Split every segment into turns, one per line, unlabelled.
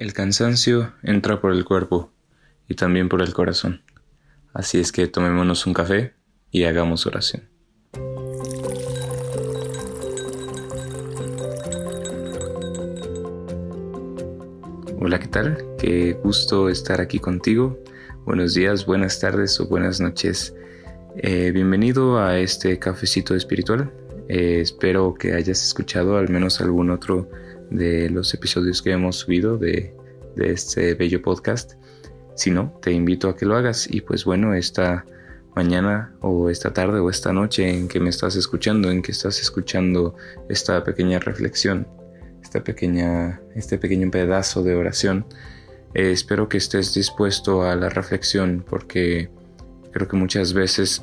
El cansancio entra por el cuerpo y también por el corazón. Así es que tomémonos un café y hagamos oración. Hola, ¿qué tal? Qué gusto estar aquí contigo. Buenos días, buenas tardes o buenas noches. Eh, bienvenido a este cafecito espiritual. Eh, espero que hayas escuchado al menos algún otro de los episodios que hemos subido de, este bello podcast. Si no, te invito a que lo hagas y pues bueno, esta mañana o esta tarde o esta noche en que me estás escuchando, en que estás escuchando esta pequeña reflexión, esta pequeña, este pequeño pedazo de oración, eh, espero que estés dispuesto a la reflexión porque creo que muchas veces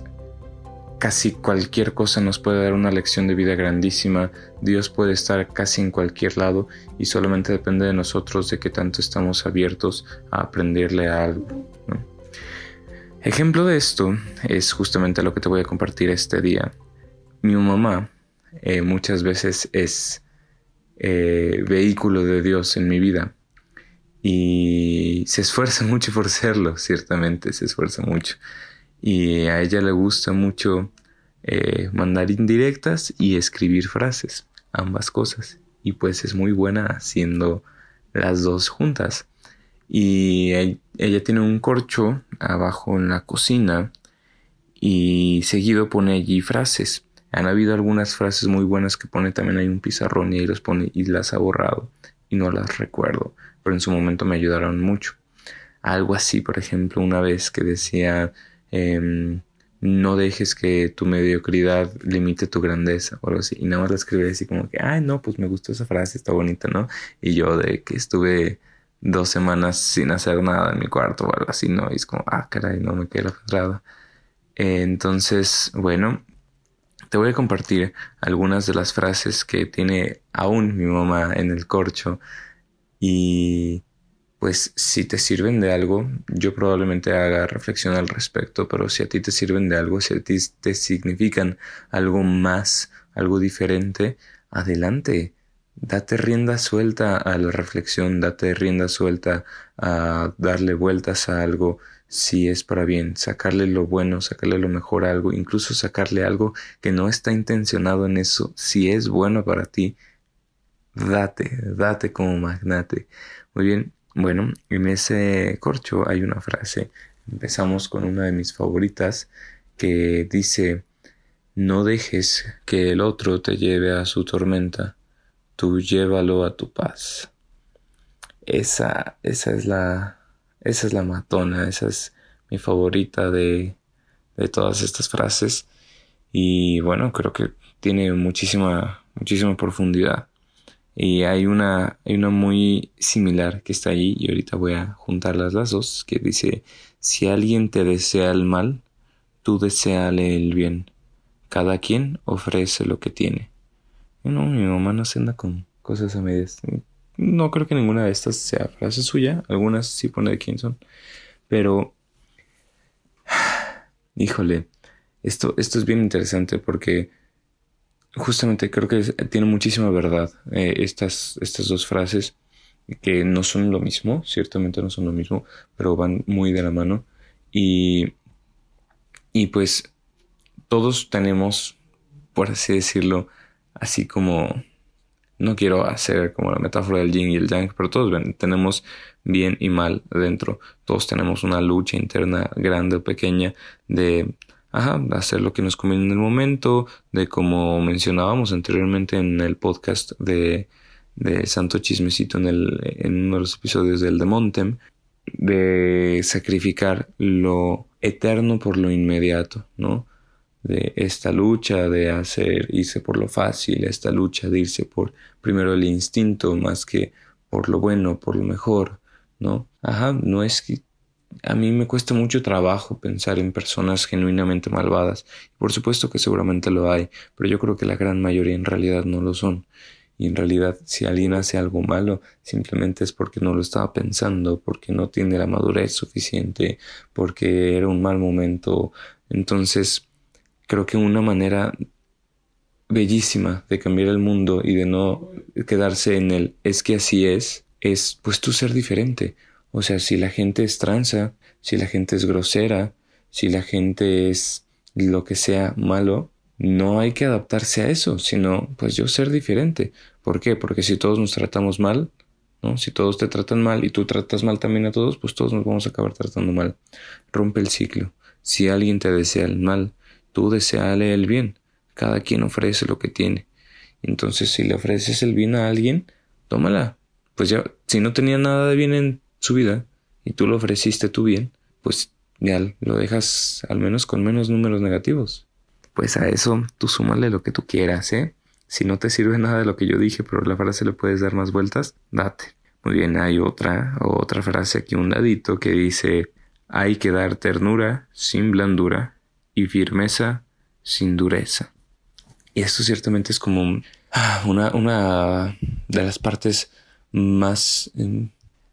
Casi cualquier cosa nos puede dar una lección de vida grandísima. Dios puede estar casi en cualquier lado y solamente depende de nosotros de qué tanto estamos abiertos a aprenderle a algo. Ejemplo de esto es justamente lo que te voy a compartir este día. Mi mamá eh, muchas veces es eh, vehículo de Dios en mi vida y se esfuerza mucho por serlo, ciertamente, se esfuerza mucho y a ella le gusta mucho eh, mandar indirectas y escribir frases, ambas cosas. Y pues es muy buena haciendo las dos juntas. Y ella tiene un corcho abajo en la cocina y seguido pone allí frases. Han habido algunas frases muy buenas que pone también hay un pizarrón y ahí los pone y las ha borrado y no las recuerdo, pero en su momento me ayudaron mucho. Algo así, por ejemplo, una vez que decía Em, no dejes que tu mediocridad limite tu grandeza o algo así. Y nada más la escribí así como que, ay, no, pues me gustó esa frase, está bonita, ¿no? Y yo de que estuve dos semanas sin hacer nada en mi cuarto o algo así, ¿no? Y es como, ah, caray, no me queda la entonces, bueno, te voy a compartir algunas de las frases que tiene aún mi mamá en el corcho y pues si te sirven de algo, yo probablemente haga reflexión al respecto, pero si a ti te sirven de algo, si a ti te significan algo más, algo diferente, adelante. Date rienda suelta a la reflexión, date rienda suelta a darle vueltas a algo si es para bien, sacarle lo bueno, sacarle lo mejor a algo, incluso sacarle algo que no está intencionado en eso, si es bueno para ti, date, date como magnate. Muy bien, bueno, en ese corcho hay una frase. Empezamos con una de mis favoritas que dice, no dejes que el otro te lleve a su tormenta, tú llévalo a tu paz. Esa, esa es la, esa es la matona, esa es mi favorita de, de todas estas frases. Y bueno, creo que tiene muchísima, muchísima profundidad. Y hay una, hay una muy similar que está ahí y ahorita voy a juntarlas las dos que dice, si alguien te desea el mal, tú deseale el bien. Cada quien ofrece lo que tiene. no, mi mamá no se anda con cosas a medias. No creo que ninguna de estas sea frase suya. Algunas sí pone de quién son. Pero, híjole, esto, esto es bien interesante porque justamente creo que tiene muchísima verdad eh, estas, estas dos frases que no son lo mismo, ciertamente no son lo mismo, pero van muy de la mano. Y, y pues todos tenemos, por así decirlo, así como, no quiero hacer como la metáfora del yin y el yang, pero todos tenemos bien y mal dentro. Todos tenemos una lucha interna grande o pequeña de ajá, hacer lo que nos conviene en el momento, de como mencionábamos anteriormente en el podcast de, Santo Chismecito en, el, en uno de los episodios del de Montem, de sacrificar lo eterno por lo inmediato, ¿no? De esta lucha de hacer, irse por lo fácil, esta lucha de irse por primero el instinto más que por lo bueno, por lo mejor, ¿no? Ajá, no es que a mí me cuesta mucho trabajo pensar en personas genuinamente malvadas. Por supuesto que seguramente lo hay, pero yo creo que la gran mayoría en realidad no lo son. Y en realidad si alguien hace algo malo, simplemente es porque no lo estaba pensando, porque no tiene la madurez suficiente, porque era un mal momento. Entonces, creo que una manera bellísima de cambiar el mundo y de no quedarse en el es que así es, es pues tú ser diferente. O sea, si la gente es tranza, si la gente es grosera, si la gente es lo que sea malo, no hay que adaptarse a eso, sino pues yo ser diferente. ¿Por qué? Porque si todos nos tratamos mal, ¿no? Si todos te tratan mal y tú tratas mal también a todos, pues todos nos vamos a acabar tratando mal. Rompe el ciclo. Si alguien te desea el mal, tú deseale el bien. Cada quien ofrece lo que tiene. Entonces, si le ofreces el bien a alguien, tómala. Pues ya, si no tenía nada de bien en su vida y tú le ofreciste tu bien, pues ya lo dejas al menos con menos números negativos. Pues a eso tú súmale lo que tú quieras, ¿eh? Si no te sirve nada de lo que yo dije, pero la frase le puedes dar más vueltas, date. Muy bien, hay otra, otra frase aquí un ladito que dice, hay que dar ternura sin blandura y firmeza sin dureza. Y esto ciertamente es como ah, una, una de las partes más em,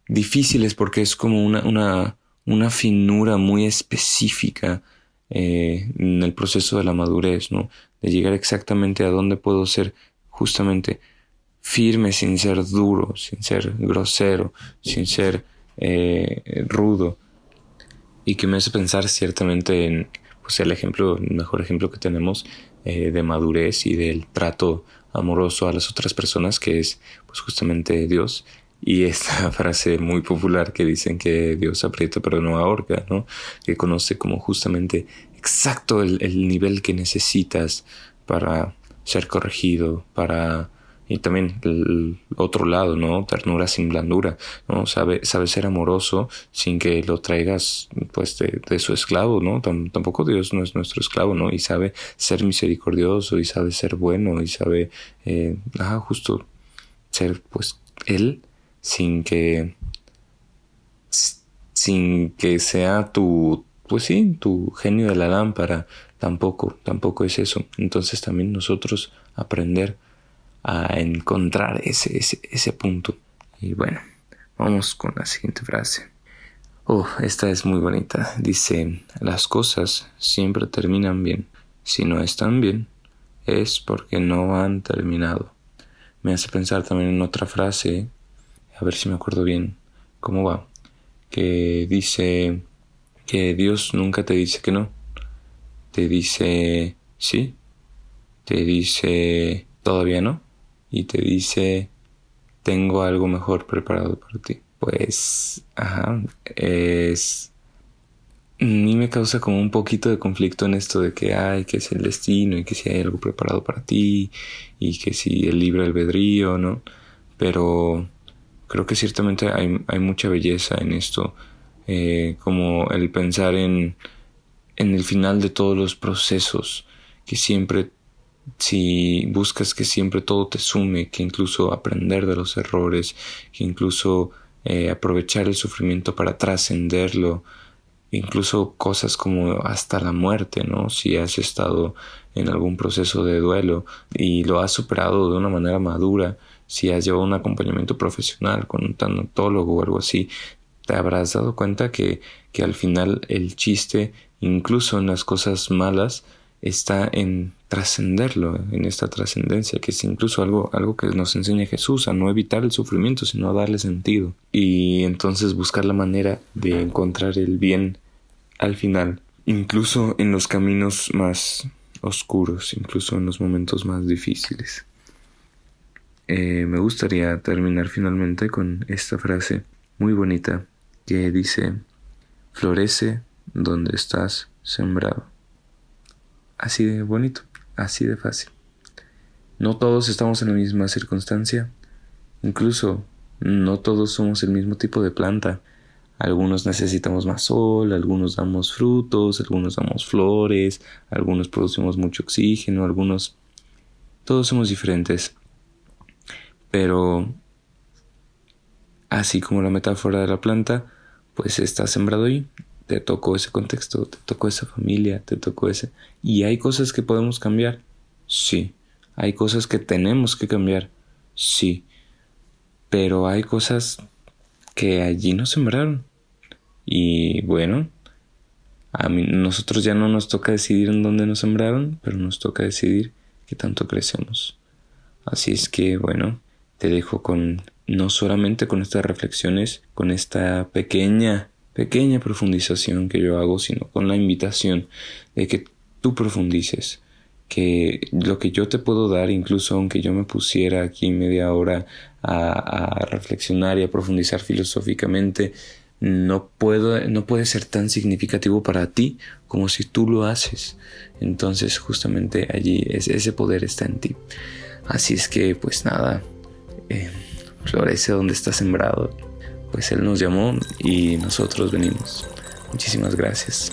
difíciles porque es como una, una, una finura muy específica eh, en el proceso de la madurez, ¿no? De llegar exactamente a dónde puedo ser justamente firme sin ser duro, sin ser grosero, sin ser eh, rudo. Y que me hace pensar ciertamente en pues el ejemplo, el mejor ejemplo que tenemos eh, de madurez y del trato amoroso a las otras personas, que es pues justamente Dios. Y esta frase muy popular que dicen que Dios aprieta pero no ahorca, ¿no? Que conoce como justamente exacto el, el nivel que necesitas para ser corregido, para y también el otro lado, ¿no? Ternura sin blandura, ¿no? Sabe, sabe ser amoroso sin que lo traigas, pues, de, su esclavo, ¿no? tampoco Dios no es nuestro esclavo, ¿no? Y sabe ser misericordioso y sabe ser bueno y sabe, eh, ah, justo ser, pues, Él sin que, sin que sea tu, pues sí, tu genio de la lámpara, tampoco, tampoco es eso. Entonces también nosotros aprender a encontrar ese, ese, punto. Y bueno, vamos con la siguiente frase. Oh, esta es muy bonita. Dice, las cosas siempre terminan bien. Si no están bien, es porque no han terminado. Me hace pensar también en otra frase, a ver si me acuerdo bien cómo va, que dice que Dios nunca te dice que no. Te dice sí, te dice todavía no y te dice, tengo algo mejor preparado para ti. Pues, ajá, es... A mí me causa como un poquito de conflicto en esto de que hay que es el destino y que si hay algo preparado para ti y que si el libre albedrío, ¿no? Pero creo que ciertamente hay, hay mucha belleza en esto, eh, como el pensar en, en el final de todos los procesos, que siempre si buscas que siempre todo te sume, que incluso aprender de los errores, que incluso eh, aprovechar el sufrimiento para trascenderlo, incluso cosas como hasta la muerte, ¿no? Si has estado en algún proceso de duelo y lo has superado de una manera madura, si has llevado un acompañamiento profesional con un tanatólogo o algo así, te habrás dado cuenta que, que al final el chiste, incluso en las cosas malas, está en trascenderlo, en esta trascendencia, que es incluso algo, algo que nos enseña Jesús, a no evitar el sufrimiento, sino a darle sentido. Y entonces buscar la manera de encontrar el bien al final, incluso en los caminos más oscuros, incluso en los momentos más difíciles. Eh, me gustaría terminar finalmente con esta frase muy bonita que dice, florece donde estás sembrado. Así de bonito, así de fácil. No todos estamos en la misma circunstancia. Incluso no todos somos el mismo tipo de planta. Algunos necesitamos más sol, algunos damos frutos, algunos damos flores, algunos producimos mucho oxígeno, algunos... Todos somos diferentes. Pero así como la metáfora de la planta, pues está sembrado ahí te tocó ese contexto, te tocó esa familia, te tocó ese... Y hay cosas que podemos cambiar, sí. Hay cosas que tenemos que cambiar, sí. Pero hay cosas que allí nos sembraron. Y bueno, a mí, nosotros ya no nos toca decidir en dónde nos sembraron, pero nos toca decidir qué tanto crecemos. Así es que bueno, te dejo con no solamente con estas reflexiones, con esta pequeña, pequeña profundización que yo hago, sino con la invitación de que tú profundices, que lo que yo te puedo dar, incluso aunque yo me pusiera aquí media hora a, reflexionar y a profundizar filosóficamente, no, puedo, no puede ser tan significativo para ti como si tú lo haces. Entonces justamente allí ese poder está en ti. Así es que pues nada, eh, florece donde está sembrado. Pues Él nos llamó y nosotros venimos. Muchísimas gracias.